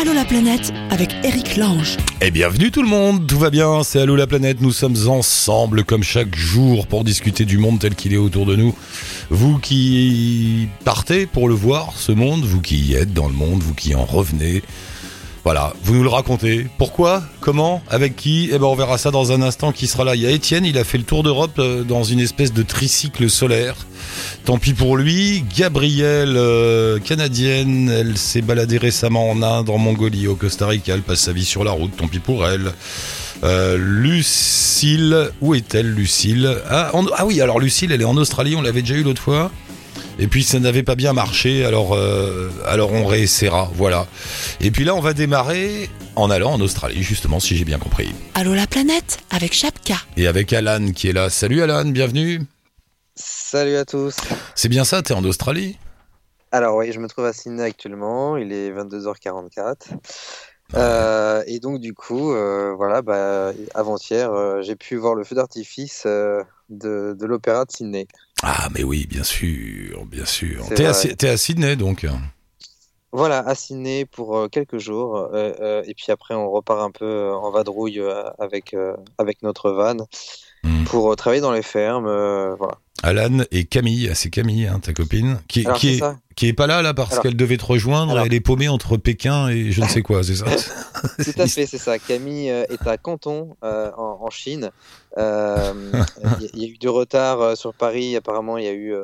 Allô la planète avec Eric Lange. Et bienvenue tout le monde, tout va bien, c'est Allô la planète, nous sommes ensemble comme chaque jour pour discuter du monde tel qu'il est autour de nous. Vous qui partez pour le voir, ce monde, vous qui y êtes dans le monde, vous qui en revenez, voilà, vous nous le racontez. Pourquoi Comment Avec qui? Eh ben on verra ça dans un instant qui sera là. Il y a Étienne, il a fait le tour d'Europe euh, dans une espèce de tricycle solaire. Tant pis pour lui. Gabrielle, euh, canadienne, elle s'est baladée récemment en Inde, en Mongolie, au Costa Rica. Elle passe sa vie sur la route. Tant pis pour elle. Euh, Lucille, où est-elle, Lucille? Ah, ah oui, alors Lucille, elle est en Australie. On l'avait déjà eu l'autre fois. Et puis ça n'avait pas bien marché, alors, euh, alors on réessayera, voilà. Et puis là, on va démarrer en allant en Australie, justement, si j'ai bien compris. Allô la planète avec Chapka. Et avec Alan qui est là. Salut Alan, bienvenue. Salut à tous. C'est bien ça, t'es en Australie? Alors oui, je me trouve à Sydney actuellement, il est 22h44. Euh, et donc du coup, euh, voilà, bah, avant-hier, euh, j'ai pu voir le feu d'artifice de, de l'opéra de Sydney. Ah mais oui, bien sûr, bien sûr. T'es à, à, Sydney donc Voilà, à Sydney pour quelques jours. et puis après, on repart un peu en vadrouille avec, avec notre van hmm. pour travailler dans les fermes. voilà. Alan et Camille, ah, c'est Camille, hein, ta copine, qui, qui, est, qui est pas là là parce qu'elle devait te rejoindre. elle est paumée entre Pékin et je ne sais quoi, c'est ça Tout à fait, c'est ça. Camille euh, est à Canton, euh, en, Chine. Euh, il y, a eu du retard sur Paris. Apparemment, il y a eu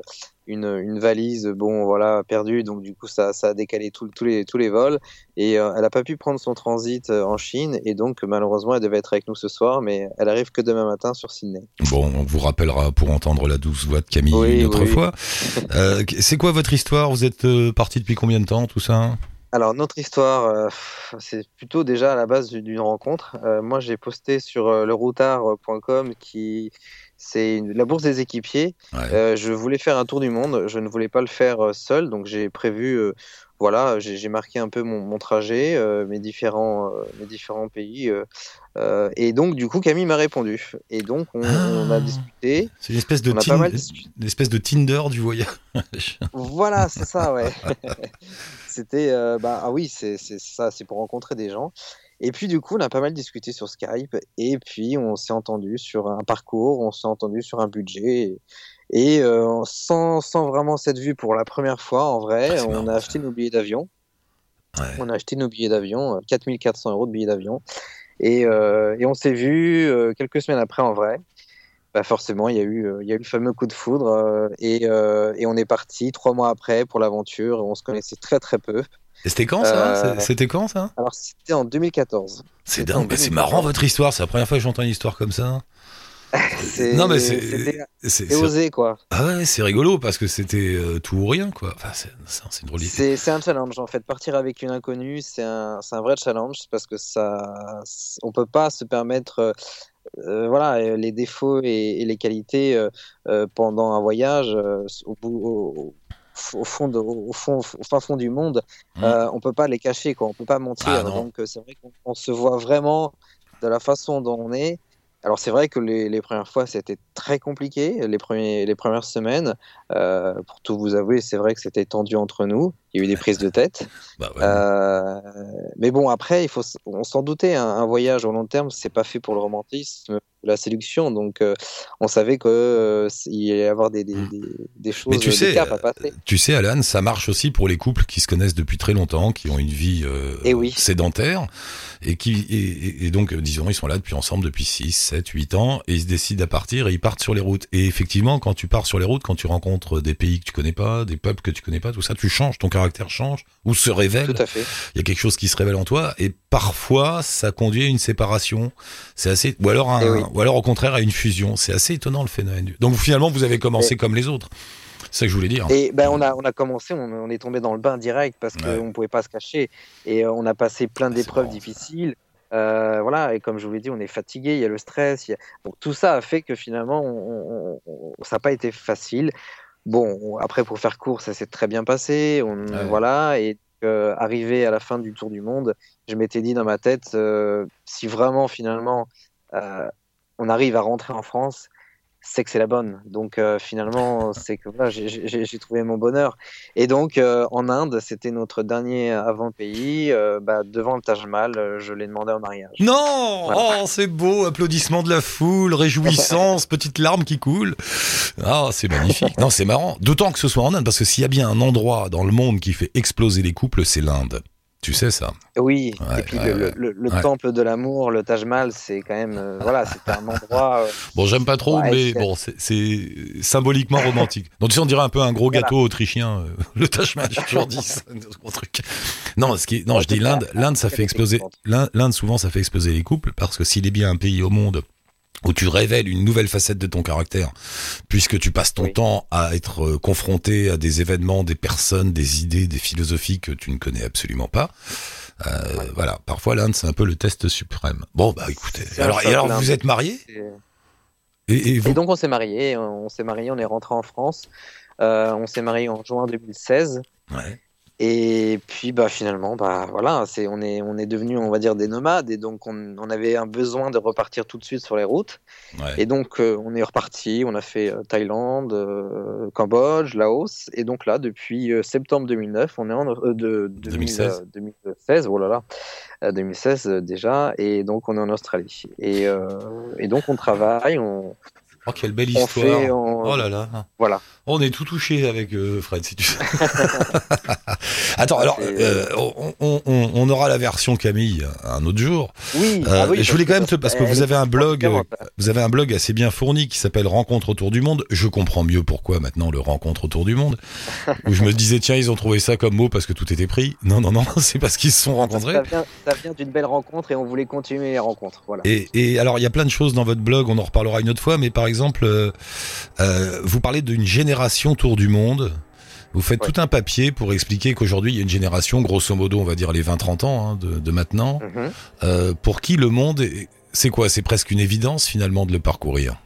une, valise, bon voilà, perdue, donc du coup ça, ça a décalé tous les, tous les vols. Et euh, elle n'a pas pu prendre son transit euh, en Chine. Et donc malheureusement elle devait être avec nous ce soir, mais elle arrive que demain matin sur Sydney. Bon, on vous rappellera pour entendre la douce voix de Camille une autre fois. Euh, c'est quoi votre histoire? Vous êtes parti depuis combien de temps tout ça? Alors notre histoire, c'est plutôt déjà à la base d'une rencontre. moi j'ai posté sur leroutard.com qui c'est la bourse des équipiers. Euh, je voulais faire un tour du monde, je ne voulais pas le faire euh, seul, donc j'ai prévu, euh, voilà, j'ai marqué un peu mon, trajet, mes, différents, mes différents pays. et donc, du coup, Camille m'a répondu. Et donc, on, a ah. discuté. C'est une espèce de, espèce de Tinder du voyage. voilà, c'est ça, ouais. C'était, bah, ah oui, c'est ça, c'est pour rencontrer des gens. Et puis du coup, on a pas mal discuté sur Skype et puis on s'est entendu sur un parcours, on s'est entendu sur un budget. Et, euh, sans, sans, vraiment cette vue pour la première fois, en vrai, ah, on a acheté nos billets d'avion. On a acheté nos billets d'avion, 4400 euh, euros de billets d'avion. Et, euh, et, on s'est vu quelques semaines après en vrai. Bah forcément, il y, a eu, il y a eu le fameux coup de foudre et, et on est parti trois mois après pour l'aventure. On se connaissait très très peu. Et c'était quand ça? Euh, C'était quand ça? Alors c'était en 2014. C'est dingue, c'est marrant votre histoire, c'est la première fois que j'entends une histoire comme ça. non mais c'est osé quoi. Ah ouais, c'est rigolo parce que c'était euh, tout ou rien quoi. Enfin, c'est une drôle C'est un challenge en fait. Partir avec une inconnue, c'est un, un, vrai challenge parce que ça, on peut pas se permettre. Euh, voilà les défauts et, les qualités pendant un voyage au au fond, au fond, au fin fond du monde, mmh. euh, on peut pas les cacher, quoi. On peut pas mentir. Ah Donc euh, c'est vrai qu'on se voit vraiment de la façon dont on est. Alors c'est vrai que les, les premières fois c'était très compliqué, les, premiers, les premières semaines. Euh, pour tout vous avouer, c'est vrai que c'était tendu entre nous. Il y a eu des prises de tête. Bah euh, mais bon, après, il faut, on s'en doutait. Hein. un voyage au long terme, c'est pas fait pour le romantisme, la séduction. Donc, euh, on savait qu'il euh, y allait y avoir des, des, hmm. des, choses, mais tu sais, à passer. Tu sais, Alan, ça marche aussi pour les couples qui se connaissent depuis très longtemps, qui ont une vie eh oui. sédentaire et qui et, et, donc disons ils sont là depuis ensemble depuis 6, 7, 8 ans et ils se décident à partir et ils partent sur les routes. Et effectivement, quand tu pars sur les routes, quand tu rencontres des pays que tu connais pas, des peuples que tu connais pas, tout ça, tu changes, ton caractère change ou se révèle. Tout à fait. Il y a quelque chose qui se révèle en toi et parfois ça conduit à une séparation. C'est assez ou alors un, eh ou alors au contraire à une fusion. C'est assez étonnant le phénomène. Donc finalement vous avez commencé comme les autres. C'est ça que je voulais dire. Et ben on a on a commencé, on, est tombé dans le bain direct parce qu'on ne pouvait pas se cacher et euh, on a passé plein d'épreuves difficiles. Euh, voilà, et comme je vous l'ai dit, on est fatigué, il y a le stress. Donc tout ça a fait que finalement, ça n'a pas été facile. Bon, après, pour faire court, ça s'est très bien passé. On, Voilà, et euh, arrivé à la fin du tour du monde, je m'étais dit dans ma tête, euh, si vraiment finalement on arrive à rentrer en France, c'est que c'est la bonne. Donc euh, finalement, c'est que voilà, j'ai- trouvé mon bonheur. Et donc euh, en Inde, c'était notre dernier avant-pays. euh, bah, devant le Taj Mahal, je l'ai demandé en mariage. Non Voilà. Oh, c'est beau, applaudissements de la foule, réjouissance, petite larme qui coule. Ah, c'est magnifique. Non, c'est marrant. D'autant que ce soit en Inde, parce que s'il y a bien un endroit dans le monde qui fait exploser les couples, c'est l'Inde. Tu sais ça Oui, Ouais, et puis ouais, le, ouais. le- le Ouais. temple de l'amour, le Taj Mahal, c'est quand même, euh, voilà, c'était un endroit. euh, Bon, j'aime pas trop, mais c'est- bon, c'est- c'est symboliquement romantique. Donc, tu sais, on dirait un peu un gros Voilà. gâteau autrichien. euh, le Taj Mahal, toujours dit ça, gros truc. Non, ce qui non, je dis l'Inde, l'Inde, ça fait exploser. L'Inde, souvent, ça fait exploser les couples parce que s'il est bien un pays au monde où tu révèles une nouvelle facette de ton caractère, puisque tu passes ton Oui. temps à être euh, confronté à des événements, des personnes, des idées, des philosophies que tu ne connais absolument pas. Euh, Voilà, parfois l'Inde c'est un peu le test suprême. Bon bah écoutez, alors, et alors vous êtes mariés et, et vous? Et donc on s'est mariés, on s'est mariés, on est rentré en France. Euh, on s'est mariés en juin 2016. Ouais. Et puis bah finalement bah voilà c'est on est on est devenu on va dire des nomades et donc on, on avait un besoin de repartir tout de suite sur les routes Ouais. et donc euh, on est reparti on a fait euh, Thaïlande euh, Cambodge Laos et donc là depuis euh, septembre 2009 on est en euh, de, de 2016. 2016 oh là là euh, 2016 euh, déjà et donc on est en Australie et, euh, et donc on travaille on, Oh quelle belle on histoire. fait on- Oh là là. voilà On est tout touché avec euh, Fred, si tu sais. Attends, alors, c'est- euh, on, on- on- on aura la version Camille un autre jour. oui, Euh, ah oui, je voulais quand même te, parce que vous avez un blog, euh, vous avez un blog assez bien fourni qui s'appelle Rencontre autour du monde. Je comprends mieux pourquoi maintenant le Rencontre autour du monde. où je me disais tiens ils ont trouvé ça comme mot parce que tout était pris. Non non non, c'est parce qu'ils se sont rencontrés. Ça vient, d'une belle rencontre et on voulait continuer les rencontres. Voilà. Et, et alors, il y a plein de choses dans votre blog, on en reparlera une autre fois, mais par exemple, euh, euh, vous parlez d'une génération tour du monde. Vous faites Ouais. tout un papier pour expliquer qu'aujourd'hui, il y a une génération, grosso modo, on va dire les 20-30 ans hein, de, de maintenant, Mhm. euh, pour qui le monde, est- c'est quoi? C'est presque une évidence finalement de le parcourir?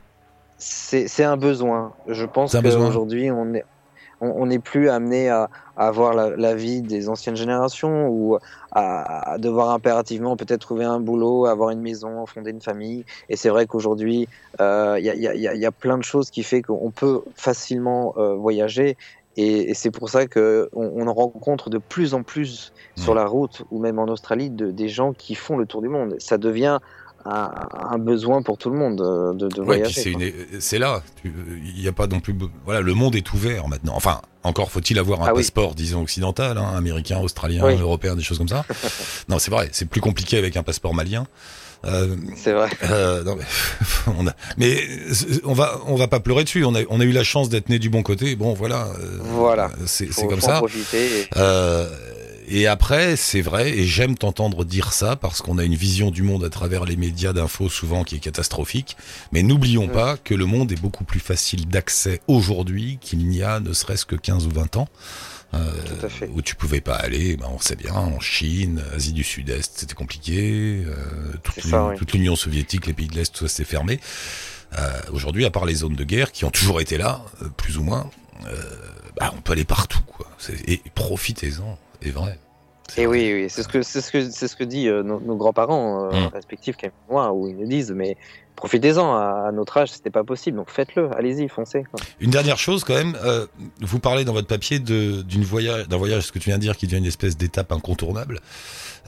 C'est un besoin. Je pense qu'aujourd'hui, on est on n'est plus amené à, à avoir la, la vie des anciennes générations ou à, à devoir impérativement peut-être trouver un boulot, avoir une maison, fonder une famille. Et c'est vrai qu'aujourd'hui, euh, il y, a, il y, a, il y a- il y a plein de choses qui fait qu'on peut facilement euh, voyager. Et, et c'est pour ça que on, on rencontre de plus en plus sur la route ou même en Australie de, des gens qui font le tour du monde. Ça devient un, un besoin pour tout le monde euh, de, de Ouais, voyager. c'est là. Il n'y a pas non plus. Voilà, le monde est ouvert maintenant. Enfin, encore faut-il avoir un Ah oui. passeport, disons occidental, hein, américain, australien, Oui. européen, des choses comme ça. non, c'est vrai. C'est plus compliqué avec un passeport malien. Euh, C'est vrai. Euh, non, mais, on a, mais euh, on va on va pas pleurer dessus. On a on a eu la chance d'être né du bon côté. Bon voilà. euh, Voilà. C'est comme ça. Profiter. et- et après, c'est vrai, et j'aime t'entendre dire ça parce qu'on a une vision du monde à travers les médias d'infos souvent qui est catastrophique. Mais n'oublions pas que le monde est beaucoup plus facile d'accès aujourd'hui qu'il n'y a ne serait-ce que 15 ou 20 ans. Euh, Tout à fait. où tu pouvais pas aller, ben on sait bien, en Chine, Asie du Sud-Est, c'était compliqué, euh, toute l'Union ça, oui. toute l'Union soviétique, les pays de l'Est, tout ça s'est fermé. Euh, Aujourd'hui, à part les zones de guerre qui ont toujours été là, euh, plus ou moins, euh, bah, on peut aller partout, quoi. Et profitez-en, c'est vrai. Et oui, oui, c'est ce que c'est ce que c'est ce que dit euh, nos, nos grands-parents euh, Mm. respectifs, moi, où ils nous disent mais profitez-en. À, à notre âge, c'était pas possible, donc faites-le. Allez-y, foncez. quoi. Une dernière chose quand même, euh, vous parlez dans votre papier de d'une voyage, d'un voyage, ce que tu viens de dire, qui devient une espèce d'étape incontournable.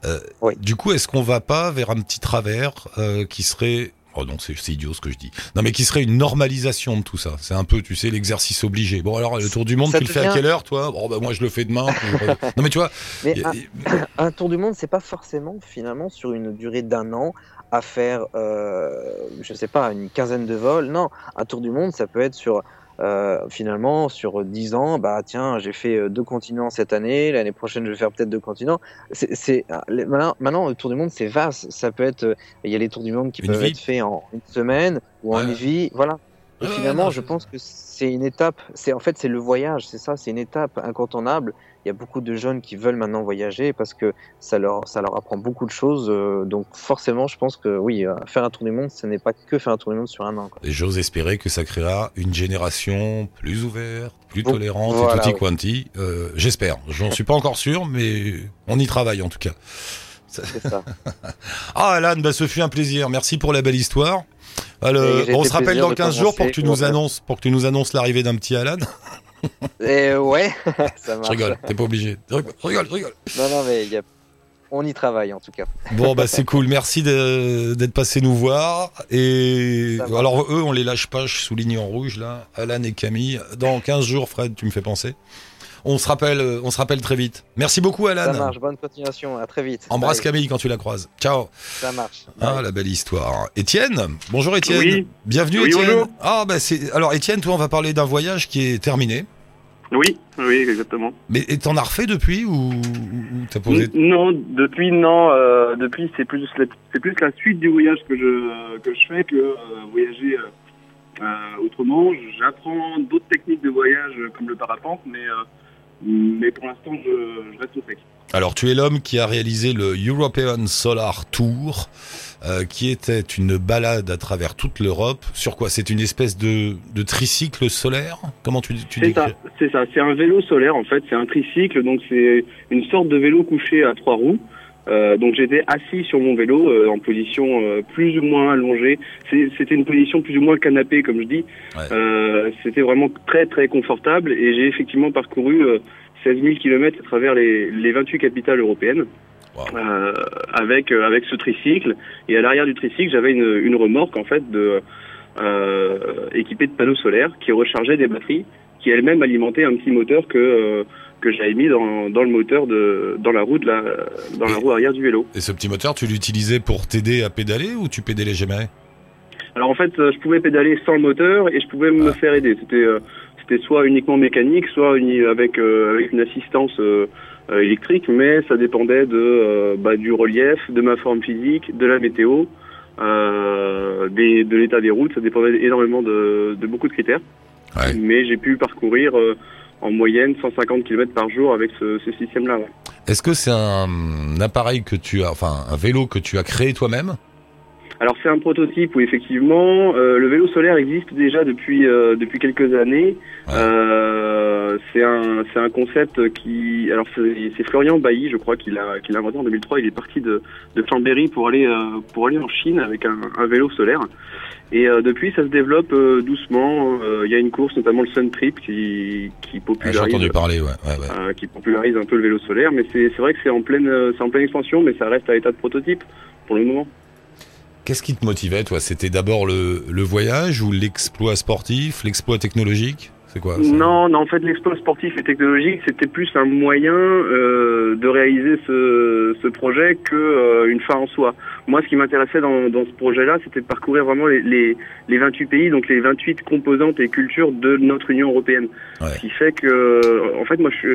Euh, Oui. Du coup, est-ce qu'on va pas vers un petit travers qui serait Oh non, c'est idiot ce que je dis. Non, mais qui serait une normalisation de tout ça. C'est un peu, tu sais, l'exercice obligé. Bon, alors le tour du monde, Ça tu le fais à quelle heure, toi? Bon, bah moi je le fais demain. non, mais tu vois, Mais y a- un, y- un tour du monde, c'est pas forcément finalement sur une durée d'un an à faire, euh, je sais pas, une quinzaine de vols. Non, un tour du monde, ça peut être sur euh, finalement sur 10 ans. Bah tiens, j'ai fait euh, deux continents cette année. L'année prochaine, je vais faire peut-être deux continents. C'est les- maintenant, maintenant, le tour du monde, c'est vaste. Ça peut être, euh, il y a les tours du monde qui Une peuvent vie. être faits en une semaine ou en une vie. Voilà. Et finalement, je pense que c'est une étape. C'est en fait c'est le voyage, c'est ça, c'est une étape incontournable. Il y a beaucoup de jeunes qui veulent maintenant voyager parce que ça leur ça leur apprend beaucoup de choses. euh, donc forcément, je pense que oui, euh, faire un tour du monde, ce n'est pas que faire un tour du monde sur un an. quoi. Et j'ose espérer que ça créera une génération plus ouverte, plus Bon, tolérante voilà, et tutti quanti. Euh, J'espère. J'en suis pas encore sûr, mais on y travaille en tout cas. C'est ça. Ah Alan, bah, ce fut un plaisir. Merci pour la belle histoire. Alors, on se rappelle dans de 15 jours pour que tu nous annonces, pour que tu nous annonces l'arrivée d'un petit Alan. Et ouais, ça Je marche. rigole, t'es pas obligé. Je rigole, je rigole, je. Non, non, mais y a... on y travaille en tout cas. Bon bah c'est cool, merci d'être passé nous voir. Et alors eux, on les lâche pas, je souligne en rouge là, Alan et Camille. Dans 15 jours, Fred, tu me fais penser. On se rappelle, euh, on se rappelle très vite. Merci beaucoup Ça Alan. marche, bonne continuation, à très vite. Embrasse Bye. Camille quand tu la croises. Ciao. Ça marche. Ah la belle histoire. Étienne, bonjour Étienne. Oui. Bienvenue Oui, Étienne. bonjour. Ah bah c'est alors Étienne, toi on va parler d'un voyage qui est terminé. Oui, oui, exactement. Mais t'en as refait depuis ou, t'as posé? Non, depuis non, euh, depuis c'est plus la, c'est plus la suite du voyage que je que je fais que euh, voyager euh, autrement. J'apprends d'autres techniques de voyage comme le parapente, mais euh, mais pour l'instant je, je reste au sec. Alors, tu es l'homme qui a réalisé le European Solar Tour, euh, qui était une balade à travers toute l'Europe. Sur quoi? C'est une espèce de, de tricycle solaire? Comment tu, tu ça, c'est ça. C'est un vélo solaire en fait. C'est un tricycle, donc c'est une sorte de vélo couché à trois roues. Euh, donc j'étais assis sur mon vélo euh, en position euh, plus ou moins allongée. C'était une position plus ou moins canapé, comme je dis. Ouais. Euh, C'était vraiment très très confortable et j'ai effectivement parcouru euh, 16 000 km à travers les, les 28 capitales européennes Wow. euh, avec euh, avec ce tricycle. Et à l'arrière du tricycle, j'avais une, une remorque en fait de euh, équipée de panneaux solaires qui rechargeait des batteries qui elle-même alimentait un petit moteur que euh, que j'avais mis dans, dans le moteur de dans la roue de la dans la roue arrière du vélo. Et ce petit moteur, tu l'utilisais pour t'aider à pédaler ou tu pédalais jamais? Alors en fait, euh, je pouvais pédaler sans le moteur et je pouvais me Ah. faire aider. C'était euh, c'était soit uniquement mécanique, soit avec euh, avec une assistance euh, électrique, mais ça dépendait de bah, du relief, de ma forme physique, de la météo, des, de l'état des routes. Ça dépendait énormément de, de beaucoup de critères. Ouais. Mais j'ai pu parcourir en moyenne 150 km par jour avec ce, ce système-là. ouais. Est-ce que c'est un, appareil que tu as, enfin un vélo que tu as créé toi-même? Alors c'est un prototype où effectivement euh, le vélo solaire existe déjà depuis euh, depuis quelques années. Ouais. Euh, c'est un c'est un concept qui alors c'est Florian Bailly je crois qu'il a qu'il a inventé en 2003. Il est parti de de Chambéry pour aller pour aller en Chine avec un, un vélo solaire. Et euh, depuis ça se développe euh, doucement. Euh, Il y a une course notamment le Sun Trip qui qui Ah, J'ai popularise entendu parler, ouais. ouais, ouais. qui popularise un peu le vélo solaire. Mais c'est vrai que c'est en pleine c'est en pleine expansion, mais ça reste à l'état de prototype pour le moment. Qu'est-ce qui te motivait, toi? C'était d'abord le, le voyage ou l'exploit sportif, l'exploit technologique? C'est quoi ça Non, non, en fait, l'exploit sportif et technologique, c'était plus un moyen euh, de réaliser ce, ce projet que euh, une fin en soi. Moi, ce qui m'intéressait dans, dans ce projet-là, c'était de parcourir vraiment les, les, les 28 pays, donc les 28 composantes et cultures de notre Union européenne. Ouais. Ce qui fait que, en fait, moi, je, je-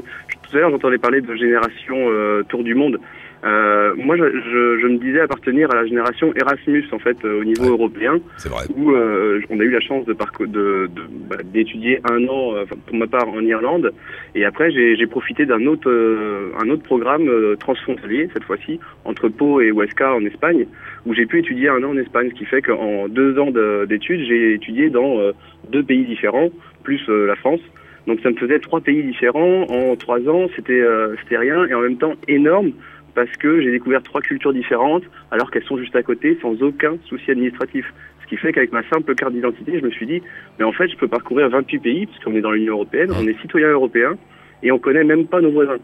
tout à l'heure, j'entendais parler de génération euh, tour du monde. Euh, moi, je, je, je me disais appartenir à la génération Erasmus, en fait, euh, au niveau Ouais. européen C'est vrai. où euh, on a eu la chance de parcou- de, de- bah, d'étudier un an, euh, pour ma part, en Irlande. Et après, j'ai, profité d'un autre, euh, un autre programme euh, transfrontalier, cette fois-ci, entre Pau et Huesca en Espagne, où j'ai pu étudier un an en Espagne, ce qui fait qu'en deux ans de- d'études, j'ai étudié dans euh, deux pays différents, plus euh, la France. Donc ça me faisait trois pays différents en trois ans, c'était euh, c'était rien et en même temps énorme parce que j'ai découvert trois cultures différentes alors qu'elles sont juste à côté sans aucun souci administratif. Ce qui fait qu'avec ma simple carte d'identité, je me suis dit, mais en fait, je peux parcourir 28 pays, puisqu'on est dans l'Union Européenne, on est citoyen européen, et on connaît même pas nos voisins.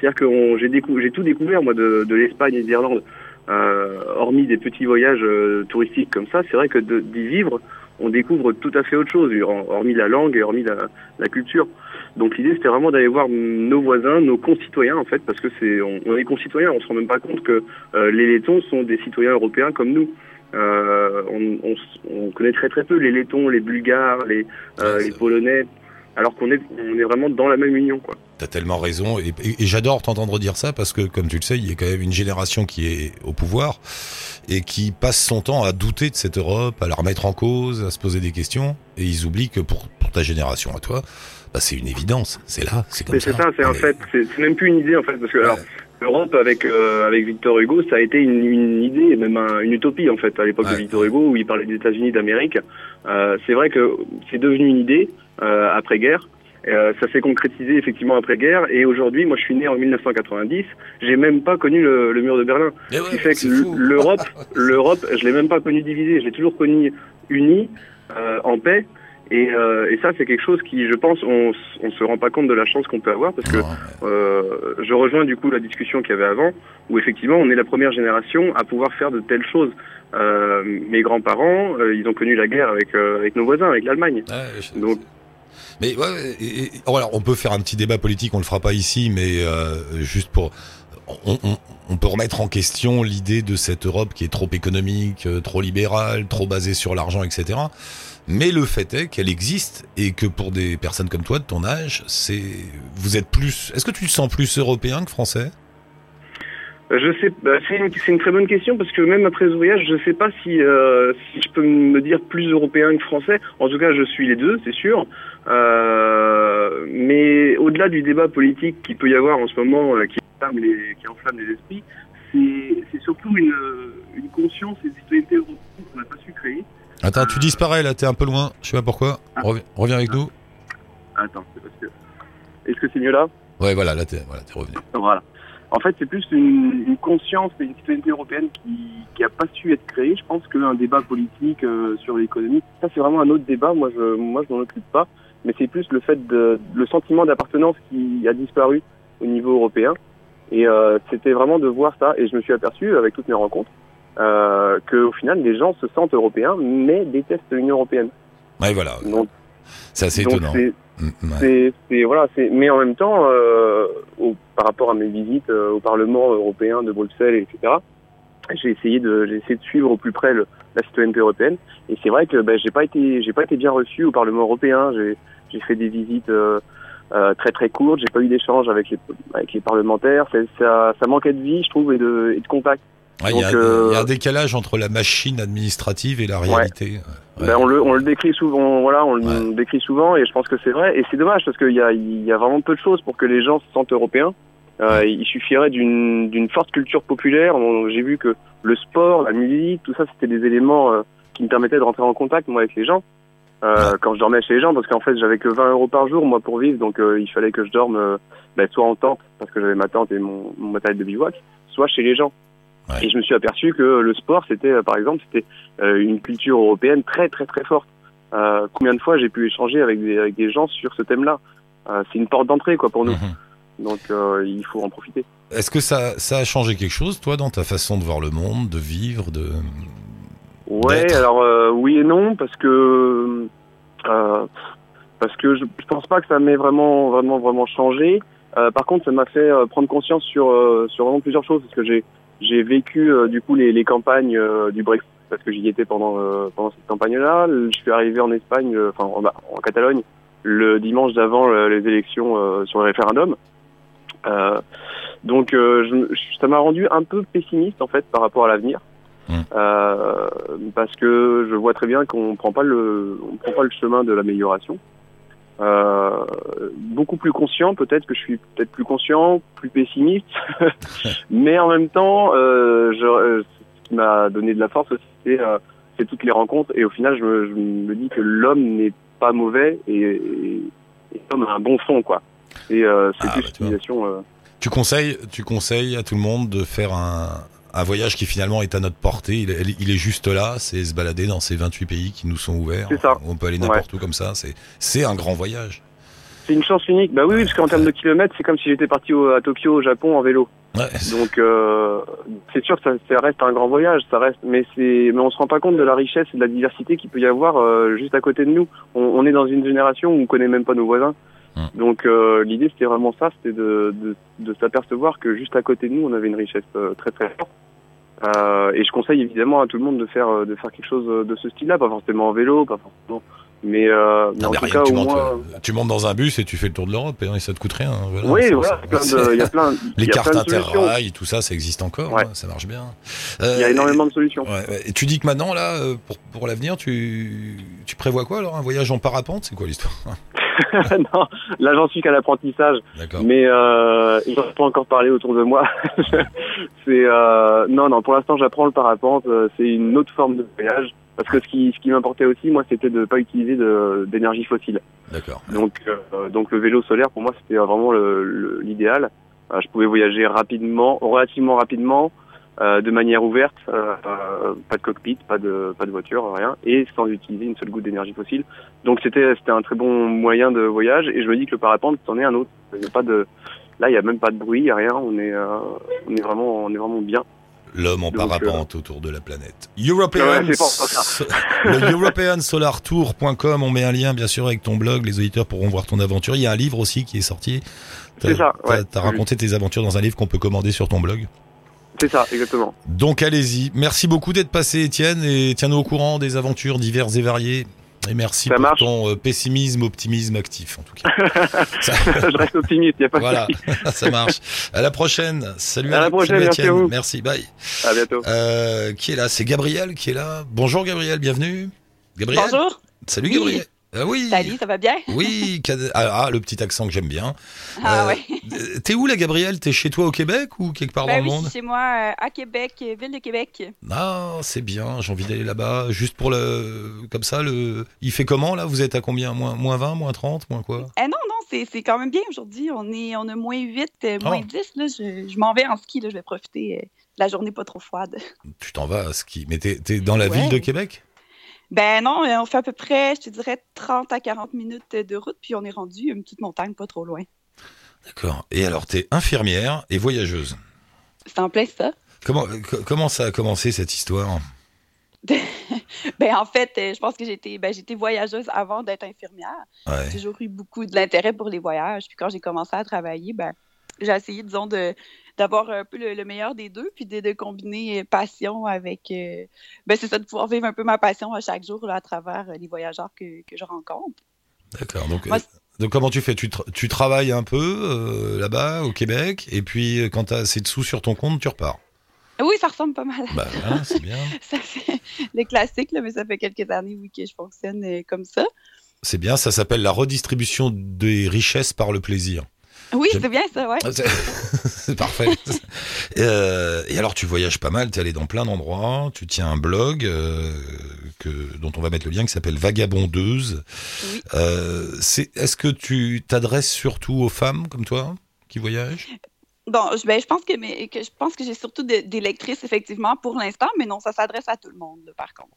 C'est-à-dire que j'ai tout découvert, moi, de, l'Espagne et de l'Irlande. Euh, hormis des petits voyages euh, touristiques comme ça, c'est vrai que d'y vivre, on découvre tout à fait autre chose, hormis la langue et hormis la, la culture. Donc l'idée, c'était vraiment d'aller voir nos voisins, nos concitoyens, en fait, parce que c'est on, on est concitoyens, on se rend même pas compte que euh, les Lettons sont des citoyens européens comme nous. Euh, on, on on connaît très très peu les Lettons, les Bulgares, les, euh, les Polonais, alors qu'on est, on est vraiment dans la même union, quoi. T'as tellement raison et, et- et j'adore t'entendre dire ça parce que comme tu le sais, il y a quand même une génération qui est au pouvoir et qui passe son temps à douter de cette Europe, à la remettre en cause, à se poser des questions et ils oublient que pour, pour ta génération à toi, bah, c'est une évidence, c'est là, c'est comme ça. c'est ça, c'est un fait. C'est c'est même plus une idée en fait, parce que Ouais. alors l'Europe avec euh, avec Victor Hugo, ça a été une, une idée, même un- une utopie en fait à l'époque Ouais. de Victor Hugo où il parlait des États-Unis d'Amérique. Euh, c'est vrai que c'est devenu une idée euh, après guerre. Euh, ça s'est concrétisé effectivement après-guerre. Et aujourd'hui, moi je suis né en 1990, j'ai même pas connu le, le mur de Berlin. Eh Ce qui fait que l'Europe, l'Europe, je l'ai même pas connu divisée, je l'ai toujours connu unie, euh, en paix. Et, euh, et ça, c'est quelque chose qui, je pense, on, on se rend pas compte de la chance qu'on peut avoir parce que euh, je rejoins du coup la discussion qu'il y avait avant, où effectivement on est la première génération à pouvoir faire de telles choses. Euh, mes grands-parents, euh, ils ont connu la guerre avec, euh, avec nos voisins, avec l'Allemagne. Donc- mais ouais, et- et- alors, on peut faire un petit débat politique, on le fera pas ici, mais euh, juste pour, on, peut remettre en question l'idée de cette Europe qui est trop économique, euh, trop libérale, trop basée sur l'argent, etc. Mais le fait est qu'elle existe et que pour des personnes comme toi de ton âge, c'est, vous êtes plus. Est-ce que tu te sens plus européen que français? Euh, Je sais, bah, c'est une, très bonne question parce que même après ce voyage, je sais pas si, euh, je peux me dire plus européen que français. En tout cas, je suis les deux, c'est sûr. Mais au-delà du débat politique qu'il peut y avoir en ce moment, qui enflamme les, qui enflamme les esprits, c'est surtout une, une conscience et une citoyenneté européenne qu'on n'a pas su créer. Attends, tu disparais là, t'es un peu loin. Je sais pas pourquoi. Reviens, reviens avec nous. Attends, c'est parce que. Est-ce que c'est mieux là? Ouais, voilà, là t'es, voilà, revenu. Voilà. En fait, c'est plus une, une conscience et une citoyenneté européenne qui qui a pas su être créée. Je pense qu'un débat politique euh, sur l'économie, ça c'est vraiment un autre débat. Moi, je moi je m'en occupe pas. Mais c'est plus le fait de le sentiment d'appartenance qui a disparu au niveau européen. Et euh, c'était vraiment de voir ça. Et je me suis aperçu avec toutes mes rencontres euh, que au final, les gens se sentent européens, mais détestent l'Union européenne. Ouais, voilà. Donc, C'est assez donc étonnant. c'est Mm, ouais. c'est, c'est- voilà, c'est, mais en même temps, euh, au, par rapport à mes visites euh, au Parlement européen de Bruxelles, etc., j'ai essayé de, j'ai essayé de suivre au plus près le, la citoyenneté européenne. Et c'est vrai que ben, j'ai pas été, j'ai pas été bien reçu au Parlement européen. J'ai, j'ai fait des visites euh, euh, très très courtes. J'ai pas eu d'échange avec les, avec les parlementaires. Ça, ça manquait de vie, je trouve, et de, et de contact. Ouais, Il y, a- Donc, euh, y a un décalage entre la machine administrative et la réalité. Ouais. Ben, on, le, on le décrit souvent, voilà, on le Ouais. décrit souvent, et je pense que c'est vrai. Et c'est dommage parce qu'il y a, y a vraiment peu de choses pour que les gens se sentent européens. Euh, il suffirait d'une forte culture populaire. J'ai vu que le sport, la musique, tout ça, c'était des éléments euh, qui me permettaient de rentrer en contact moi avec les gens. Euh, Quand je dormais chez les gens, parce qu'en fait j'avais que 20 euros par jour moi pour vivre, donc euh, il fallait que je dorme euh, ben, soit en tente parce que j'avais ma tente et mon, mon matériel de bivouac, soit chez les gens. Ouais. Et je me suis aperçu que le sport, c'était par exemple, c'était une culture européenne très très très forte. Combien de fois j'ai pu échanger avec des, avec des gens sur ce thème-là? Euh, C'est une porte d'entrée quoi pour nous, Mhm. donc il faut en profiter. Est-ce que ça, ça a changé quelque chose, toi, dans ta façon de voir le monde, de vivre, de... Ouais, alors euh, oui et non parce que euh, parce que je, je pense pas que ça m'ait vraiment vraiment vraiment changé. Euh, par contre, ça m'a fait euh, prendre conscience sur euh, sur vraiment plusieurs choses parce que j'ai j'ai vécu euh, du coup les, les campagnes du Brexit parce que j'y étais pendant euh, pendant cette campagne-là. Je suis arrivé en Espagne, enfin en, en Catalogne, le dimanche d'avant les élections euh, sur le référendum. Euh, donc euh, je ça m'a rendu un peu pessimiste en fait par rapport à l'avenir. Euh, parce que je vois très bien qu'on prend pas le on prend pas le chemin de l'amélioration. Euh, beaucoup plus conscient, peut-être que je suis peut-être plus conscient, plus pessimiste, mais en même temps, euh, je, ce qui m'a donné de la force c'est c'est toutes les rencontres et au final, je me, je me dis que l'homme n'est pas mauvais et, et, et l'homme a un bon fond, quoi. Et c'est Ah, plus bah, Tu conseilles, tu conseilles à tout le monde de faire un, un voyage qui finalement est à notre portée. Il, est- il est juste là, c'est se balader dans ces 28 pays qui nous sont ouverts. C'est ça. On peut aller n'importe où comme ça. C'est, un grand voyage. C'est une chance unique. Bah oui, oui parce qu'en termes de kilomètres, c'est comme si j'étais parti au- à Tokyo, au Japon, en vélo. Ouais. Donc euh, c'est sûr que ça, ça reste un grand voyage, ça reste, mais c'est, mais on se rend pas compte de la richesse et de la diversité qu'il peut y avoir euh, juste à côté de nous. On, on est dans une génération où on connaît même pas nos voisins. Donc euh, l'idée c'était vraiment ça, c'était de, de, de s'apercevoir que juste à côté de nous on avait une richesse très très forte. Euh, et je conseille évidemment à tout le monde de faire euh, de faire quelque chose de ce style-là, pas forcément en vélo, pas forcément, mais, euh, mais Non, en mais tout rien, cas tu, au montes, moins. euh, tu montes dans un bus et tu fais le tour de l'Europe et, ça te coûte rien. hein, Voilà, oui, voilà, il y a plein, Les y a cartes interrail, tout ça, ça existe encore. Ouais. hein, ça marche bien. Il y a Euh, énormément de solutions. Ouais. Et tu dis que maintenant, là, euh, pour, pour l'avenir, tu, tu prévois quoi alors Un voyage en parapente C'est quoi l'histoire? non, là j'en suis qu'à l'apprentissage, mais euh, j'en ai pas encore parlé autour de moi. c'est euh, non, non, pour l'instant j'apprends le parapente. euh, C'est une autre forme de voyage. Parce que ce qui, ce qui m'importait aussi, moi, c'était de pas utiliser d'énergie fossile. D'accord. Donc, euh, donc le vélo solaire pour moi c'était vraiment le- le- l'idéal. Euh, je pouvais voyager rapidement, relativement rapidement, euh, de manière ouverte, euh, euh, pas de cockpit, pas de pas de voiture, rien, et sans utiliser une seule goutte d'énergie fossile. Donc c'était c'était un très bon moyen de voyage. Et je me dis que le parapente c'en est un autre. Il y a pas de là il y a même pas de bruit, il y a rien. On est euh, on est vraiment on est vraiment bien. L'homme en Donc, parapente autour de la planète. European, Ouais, ça. Le EuropeanSolarTour.com, on met un lien bien sûr avec ton blog, les auditeurs pourront voir ton aventure. Il y a un livre aussi qui est sorti. C'est ça, ouais. t'as raconté tes aventures dans un livre qu'on peut commander sur ton blog. C'est ça, exactement. Donc allez-y. Merci beaucoup d'être passé Étienne et tiens-nous au courant des aventures diverses et variées. Et merci Ça pour marche. ton euh, pessimisme, optimisme actif en tout cas. Ça- je reste optimiste, il y a pas de voilà, ça marche. À la prochaine. Salut. À la prochaine, Salut, merci à Étienne. vous. Merci. Bye. À bientôt. Euh, qui est là? C'est Gabriel qui est là. Bonjour Gabriel, bienvenue. Gabriel? Bonjour. Salut Oui. Ah oui. Salut, ça va bien? Oui. Ah, ah, le petit accent que j'aime bien. Ah Euh, ouais. Euh, T'es où là Gabriel T'es chez toi au Québec ou quelque part Ben dans oui, le monde? chez moi euh, à Québec, euh, ville de Québec. Ah, c'est bien. J'ai envie d'aller là-bas. Juste pour le, comme ça, le. Il fait comment là? Vous êtes à combien? Moins, moins 20, moins 30, moins quoi? Eh non, non, c'est c'est quand même bien aujourd'hui. On est on a moins 8, euh, moins Oh. 10. Là. Je, je m'en vais en ski. Là. Je vais profiter euh, de la journée pas trop froide. Tu t'en vas à ski. Mais t'es t'es dans la Ouais. ville de Québec? Ben non, on fait à peu près, je te dirais, 30 à 40 minutes de route, puis on est rendu une petite montagne pas trop loin. D'accord. Et alors, t'es infirmière et voyageuse. C'est en plein ça. Comment, co- comment ça a commencé cette histoire? Ben en fait, euh, je pense que j'étais ben, j'étais voyageuse avant d'être infirmière. Ouais. J'ai toujours eu beaucoup de l'intérêt pour les voyages. Puis quand j'ai commencé à travailler, ben, j'ai essayé, disons, de d'avoir un peu le, le meilleur des deux, puis de, de combiner euh, passion avec... euh, ben, c'est ça, de pouvoir vivre un peu ma passion à chaque jour là, à travers euh, les voyageurs que, que je rencontre. D'accord. Donc, Moi, donc comment tu fais? Tu, tra- tu travailles un peu euh, là-bas au Québec et puis quand t'as assez de sous sur ton compte, tu repars. Oui, ça ressemble pas mal à Bah c'est bien. ça. fait le classique, là, mais ça fait quelques années, oui, que je fonctionne comme ça. C'est bien. Ça s'appelle la redistribution des richesses par le plaisir. Oui, c'est bien ça, ouais. Ah, C'est parfait. Euh, et alors, tu voyages pas mal, tu es allé dans plein d'endroits, tu tiens un blog euh, que, dont on va mettre le lien qui s'appelle Vagabondeuse. Oui. Euh, Est-ce que tu t'adresses surtout aux femmes comme toi qui voyagent? Bon, je, ben, je pense que, mais, que je pense que j'ai surtout de- des lectrices, effectivement, pour l'instant, mais non, ça s'adresse à tout le monde, par contre.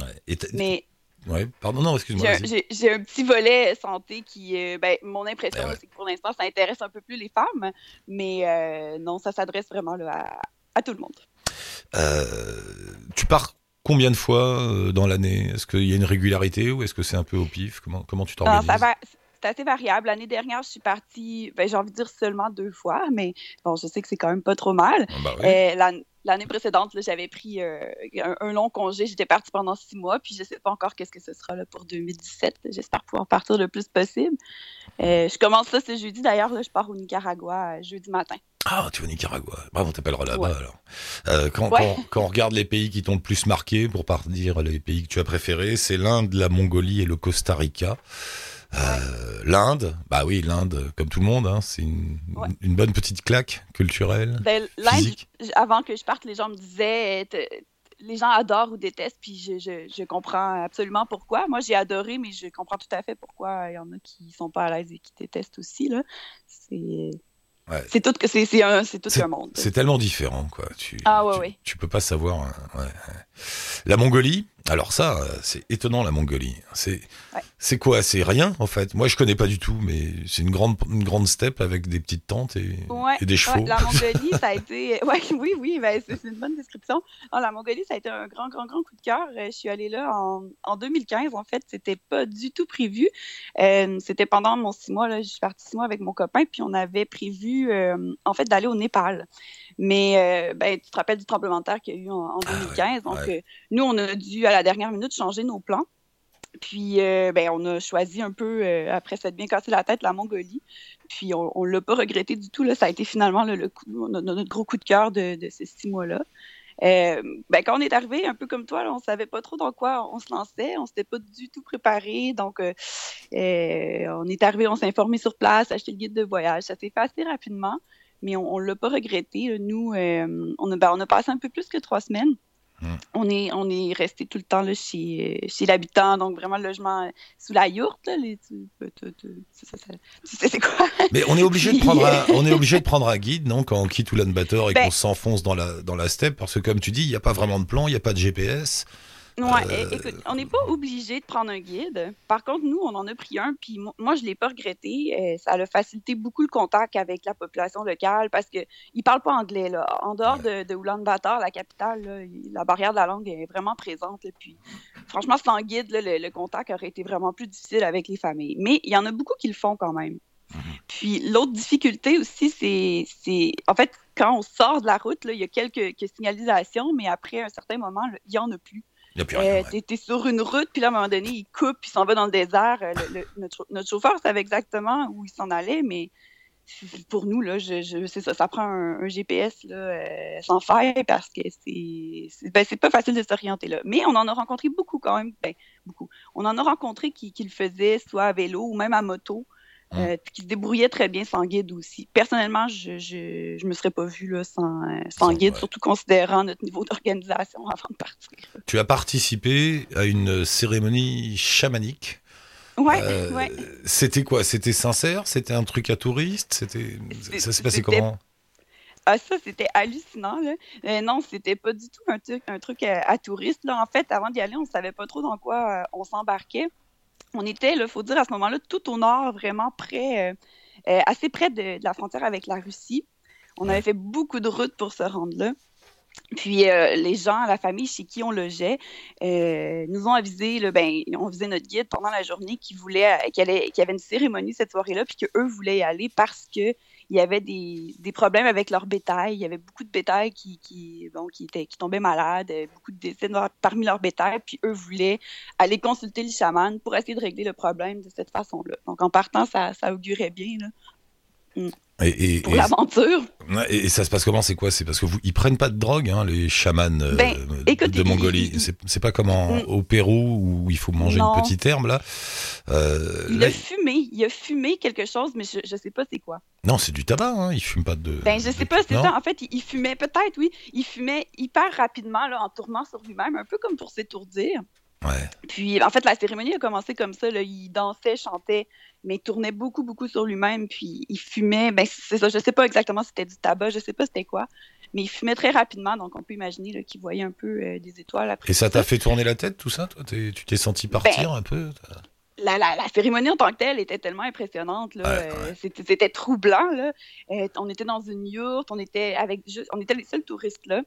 ouais. Et t'as- Mais ouais, Pardon, non, excuse-moi. J'ai un- petit volet santé qui, euh, ben, mon impression, Ben ouais. c'est que pour l'instant, ça intéresse un peu plus les femmes, mais euh, non, ça s'adresse vraiment là, à, à tout le monde. Euh, tu pars combien de fois euh, dans l'année? Est-ce qu'il y a une régularité ou est-ce que c'est un peu au pif? Comment, comment tu Non, t'organises? ça va, c'est assez variable. L'année dernière, je suis partie, ben, j'ai envie de dire seulement deux fois, mais bon, je sais que c'est quand même pas trop mal. Ah bah oui. Euh, L'année précédente, j'avais pris euh, un, un long congé. J'étais partie pendant six mois, puis je sais pas encore qu'est-ce que ce sera là, pour 2017. J'espère pouvoir partir le plus possible. Euh, je commence ça ce jeudi. D'ailleurs, je pars au Nicaragua euh, jeudi matin. Ah, tu vas au Nicaragua. Bravo, on t'appellera là-bas Ouais. alors. Euh, quand, Ouais. quand, quand on regarde les pays qui t'ont le plus marqué, pour pas dire les pays que tu as préférés, c'est l'Inde, la Mongolie et le Costa Rica. Euh, L'Inde, bah oui, l'Inde, comme tout le monde, hein, c'est une, Ouais. une bonne petite claque culturelle. Ben, l'Inde, avant que je parte, les gens me disaient euh, les gens adorent ou détestent, puis je, je, je comprends absolument pourquoi. Moi, j'ai adoré, mais je comprends tout à fait pourquoi il y en a qui sont pas à l'aise et qui détestent aussi. Là. C'est, Ouais. tout c'est, un, tout un monde. C'est tellement différent, quoi. Tu, Ah, ouais, tu, ouais. tu peux pas savoir. hein. La Mongolie, alors ça, euh, c'est étonnant, la Mongolie. C'est Ouais. quoi? C'est rien, en fait? Moi, je connais pas du tout, mais c'est une grande, une grande steppe avec des petites tentes et, Ouais, et des chevaux. Ouais, la Mongolie, ça a été. Oui, oui, ben, c'est une bonne description. Non, la Mongolie, ça a été un grand, grand, grand coup de cœur. Euh, Je suis allée là en, en 2015. En fait, c'était pas du tout prévu. Euh, c'était pendant mon six mois. Là, je suis partie six mois avec mon copain, puis on avait prévu, euh, en fait, d'aller au Népal. Mais euh, ben, tu te rappelles du tremblement de terre qu'il y a eu en, en Ah ouais, 2015. Donc, ouais. euh, nous, on a dû, à la dernière minute, changer nos plans. Puis, euh, ben, on a choisi un peu, après s'être bien cassé la tête, la Mongolie. Puis, on ne l'a pas regretté du tout. Là. Ça a été finalement le, le coup- notre, notre gros coup de cœur de, de ces six mois-là. Euh, ben, quand on est arrivé, un peu comme toi, là, on savait pas trop dans quoi on se lançait, on s'était pas du tout préparé, donc euh, euh, on est arrivé, on s'est informé sur place, acheté le guide de voyage, ça s'est fait assez rapidement, mais on, on l'a pas regretté. Nous, euh, on, a, ben, on a passé un peu plus que trois semaines. Hmm. On est, on est resté tout le temps là, chez, chez l'habitant, donc vraiment le logement sous la yourte. Là, les, tu, tu- tu- ça- ça- tu sais c'est quoi? Mais on est obligé de prendre un, on est obligé de prendre un guide, non, quand on quitte Ulaanbaatar et Ben- qu'on s'enfonce dans la, dans la steppe, parce que comme tu dis, il n'y a pas vraiment de plan, il n'y a pas de GPS. Ouais, Euh, écoute, on n'est pas obligé de prendre un guide. Par contre, nous, on en a pris un, puis mo- moi, je l'ai pas regretté. Euh, ça a facilité beaucoup le contact avec la population locale parce que ils parlent pas anglais là. En dehors de, de Ulaanbaatar, la capitale, là, la barrière de la langue est vraiment présente. là. puis, franchement, sans guide, là, le, le contact aurait été vraiment plus difficile avec les familles. Mais il y en a beaucoup qui le font quand même. Puis l'autre difficulté aussi, c'est, en fait quand on sort de la route, là, il y a quelques, quelques signalisations, mais après un certain moment, là, il y en a plus. Il n'y a plus rien. Euh, ouais. t'es, t'es sur une route, puis là, à un moment donné, il coupe, puis il s'en va dans le désert. Euh, le- le- notre, chau- notre chauffeur savait exactement où il s'en allait, mais pour nous, là, je, je- c'est ça, ça prend un, un GPS là, euh, sans faille parce que c'est, c'est, ben, c'est pas facile de s'orienter là. Mais on en a rencontré beaucoup quand même, ben, beaucoup. On en a rencontré qui, qui le faisaient soit à vélo ou même à moto. Euh, puis qui se débrouillaient très bien sans guide aussi. Personnellement, je je, je me serais pas vue là, sans, euh, sans guide, ouais. surtout considérant notre niveau d'organisation avant de partir. Tu as participé à une cérémonie chamanique. Ouais, Euh, ouais. C'était quoi? C'était sincère? C'était un truc à touristes C'était ça s'est passé comment? Ah, ça, c'était hallucinant, là. Euh, non, c'était pas du tout un truc, un truc à, à touristes, là. En fait, avant d'y aller, on savait pas trop dans quoi euh, on s'embarquait. On était, là, faut dire, à ce moment-là, tout au nord, vraiment près, euh, euh, assez près de, de la frontière avec la Russie. On avait fait beaucoup de routes pour se rendre là. Puis euh, les gens, la famille chez qui on logeait, euh, nous ont avisé, là, ben, ont avisé notre guide pendant la journée y, allait- qu'il y avait une cérémonie cette soirée-là, puis qu'eux voulaient y aller parce que il y avait des, problèmes avec leur bétail. Il y avait beaucoup de bétail qui, qui, bon, qui, euh, beaucoup de décès parmi leur bétail, puis eux voulaient aller consulter le chaman pour essayer de régler le problème de cette façon-là. Donc en partant, ça, ça augurait bien et, et, pour et- l'aventure. et- et ça se passe comment? C'est quoi? C'est parce que vous, ils prennent pas de drogue, hein, les chamans euh, Ben, de- écoute, de ils- Mongolie. C'est pas comme en- Mm. au Pérou où il faut manger Non. une petite herbe là? Euh, Il là, a fumé, il a fumé quelque chose, mais je, je sais pas c'est quoi. Non, c'est du tabac. Hein, ils fument pas de. Ben, je sais de- pas, c'est non? ça. En fait, il, il fumait peut-être, oui. Il fumait hyper rapidement, là, en tournant sur lui-même, un peu comme pour s'étourdir. Ouais. Puis, en fait, la cérémonie a commencé comme ça. Là. Il dansait, chantait, mais il tournait beaucoup, beaucoup sur lui-même. Puis, il fumait. Ben, c'est ça. Je sais pas exactement si c'était du tabac, je sais pas c'était quoi. Mais il fumait très rapidement, donc on peut imaginer là, qu'il voyait un peu euh, des étoiles après. Et ça t'a fait tourner la tête, tout ça toi? Tu t'es senti Ben, partir un peu la, la, la cérémonie en tant que telle était tellement impressionnante. Là. Ouais, Euh, C'était, troublant. Là. Euh, on était dans une yourte, on était avec on était les seuls touristes là.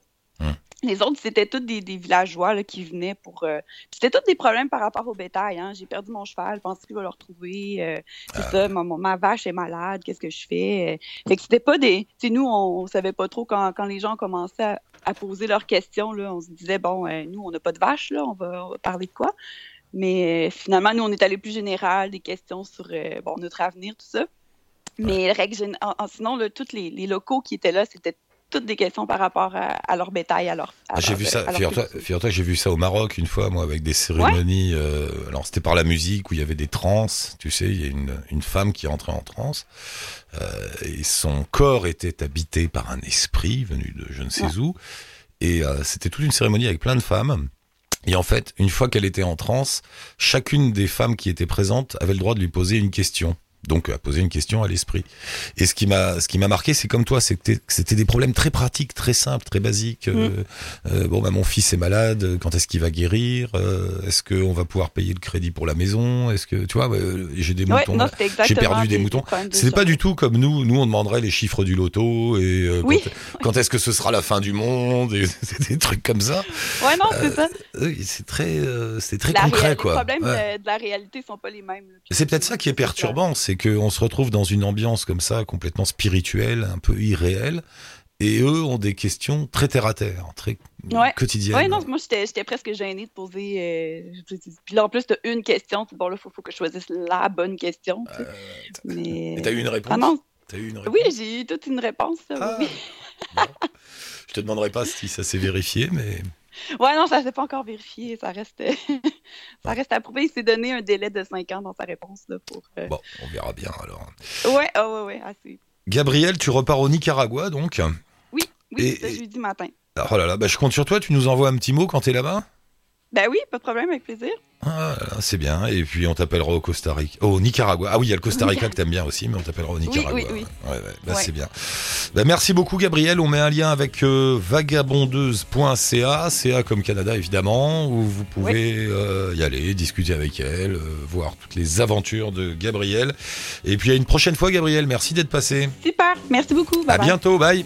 Les autres, c'était tous des, des villageois là, qui venaient pour. euh, C'était tous des problèmes par rapport au bétail. Hein. J'ai perdu mon cheval, pense qu'il va le retrouver. euh, c'est Ah. ça, ma, vache est malade, qu'est-ce que je fais? Euh, Fait que c'était pas des. Tu nous, on, on savait pas trop quand, quand les gens commençaient à, à poser leurs questions. Là, on se disait, bon, euh, nous, on n'a pas de vache, là, on va, on va parler de quoi? Mais finalement, nous, on est allé plus général, des questions sur bon, notre avenir, tout ça. Mais règle gén- en- en- sinon, là, tous les, les locaux qui étaient là, c'était toutes des questions par rapport à, à leur bétail, à leur. Ah, J'ai vu ça. Figure-toi, j'ai vu ça au Maroc une fois, moi, avec des cérémonies. euh, alors c'était par la musique où il y avait des trans. Tu sais, il y a une, une femme qui entrait en transe euh, et son corps était habité par un esprit venu de je ne sais Ouais. où. Et euh, c'était toute une cérémonie avec plein de femmes. Et en fait, une fois qu'elle était en transe, chacune des femmes qui étaient présentes avait le droit de lui poser une question. Donc à poser une question à l'esprit. Et ce qui m'a ce qui m'a marqué, c'est comme toi, c'était des problèmes très pratiques, très simples, très basiques. Euh, euh, bon bah mon fils est malade, quand est-ce qu'il va guérir Euh, Est-ce qu'on va pouvoir payer le crédit pour la maison Est-ce que tu vois, j'ai des Ouais, moutons. exactement perdu des moutons. C'est pas du tout comme nous. Nous, on demanderait les chiffres du loto et euh, Oui. quand, quand est-ce que ce sera la fin du monde et des trucs comme ça. Ouais, non, c'est ça. C'est très, c'est très La concret, quoi. Les problèmes Ouais. de, la réalité sont pas les mêmes. C'est peut-être ça qui est perturbant, c'est qu'on se retrouve dans une ambiance comme ça, complètement spirituelle, un peu irréelle, et eux ont des questions très terre à terre, très Ouais. quotidiennes. Ouais, non, moi, j'étais presque gênée de poser. euh, puis là, en plus, t'as une question. Bon, là, faut, faut que je choisisse la bonne question. sais. Euh, Mais... Et t'as eu une réponse? Ah non, T'as eu une réponse? oui, j'ai eu toute une réponse. Ah. oui. Bon. Je te demanderai pas si ça s'est vérifié, mais Ouais, non, ça s'est pas encore vérifié. Ça reste, ça reste à prouver. Il s'est donné un délai de 5 ans dans sa réponse. Là, pour, euh, bon, on verra bien alors. Ouais, oh, ouais, ouais, assez. Gabriel, tu repars au Nicaragua donc Oui, oui, Et- jeudi matin. Oh là là, bah, je compte sur toi, tu nous envoies un petit mot quand t'es là-bas? Ben oui, pas de problème, avec plaisir. Ah, c'est bien. Et puis on t'appellera au Costa Rica. Oh, au Nicaragua. Ah oui, il y a le Costa Rica que t'aimes bien aussi, mais on t'appellera au Nicaragua. oui, oui. Ouais, ouais, bah, Ouais. c'est bien. Bah, merci beaucoup, Gabriel. On met un lien avec euh, vagabondeuse.ca, CA comme Canada évidemment, où vous pouvez euh, y aller, discuter avec elle, euh, voir toutes les aventures de Gabriel. Et puis à une prochaine fois, Gabriel. Merci d'être passé. Super, merci beaucoup. Bye à bye. bientôt, bye.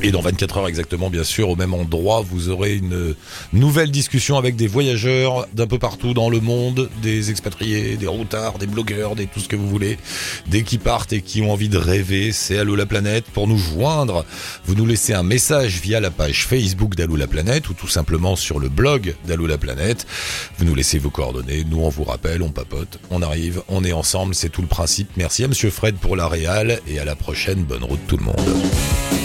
Et dans 24 heures exactement, bien sûr, au même endroit, vous aurez une nouvelle discussion avec des voyageurs d'un peu partout dans le monde, des expatriés, des routards, des blogueurs, des tout ce que vous voulez, des qui partent et qui ont envie de rêver. C'est Allô la planète. Pour nous joindre, vous nous laissez un message via la page Facebook d'Allô la planète ou tout simplement sur le blog d'Allô la planète. Vous nous laissez vos coordonnées, nous on vous rappelle, on papote, on arrive, on est ensemble, c'est tout le principe. Merci à Monsieur Fred pour la réal et à la prochaine. Bonne route tout le monde.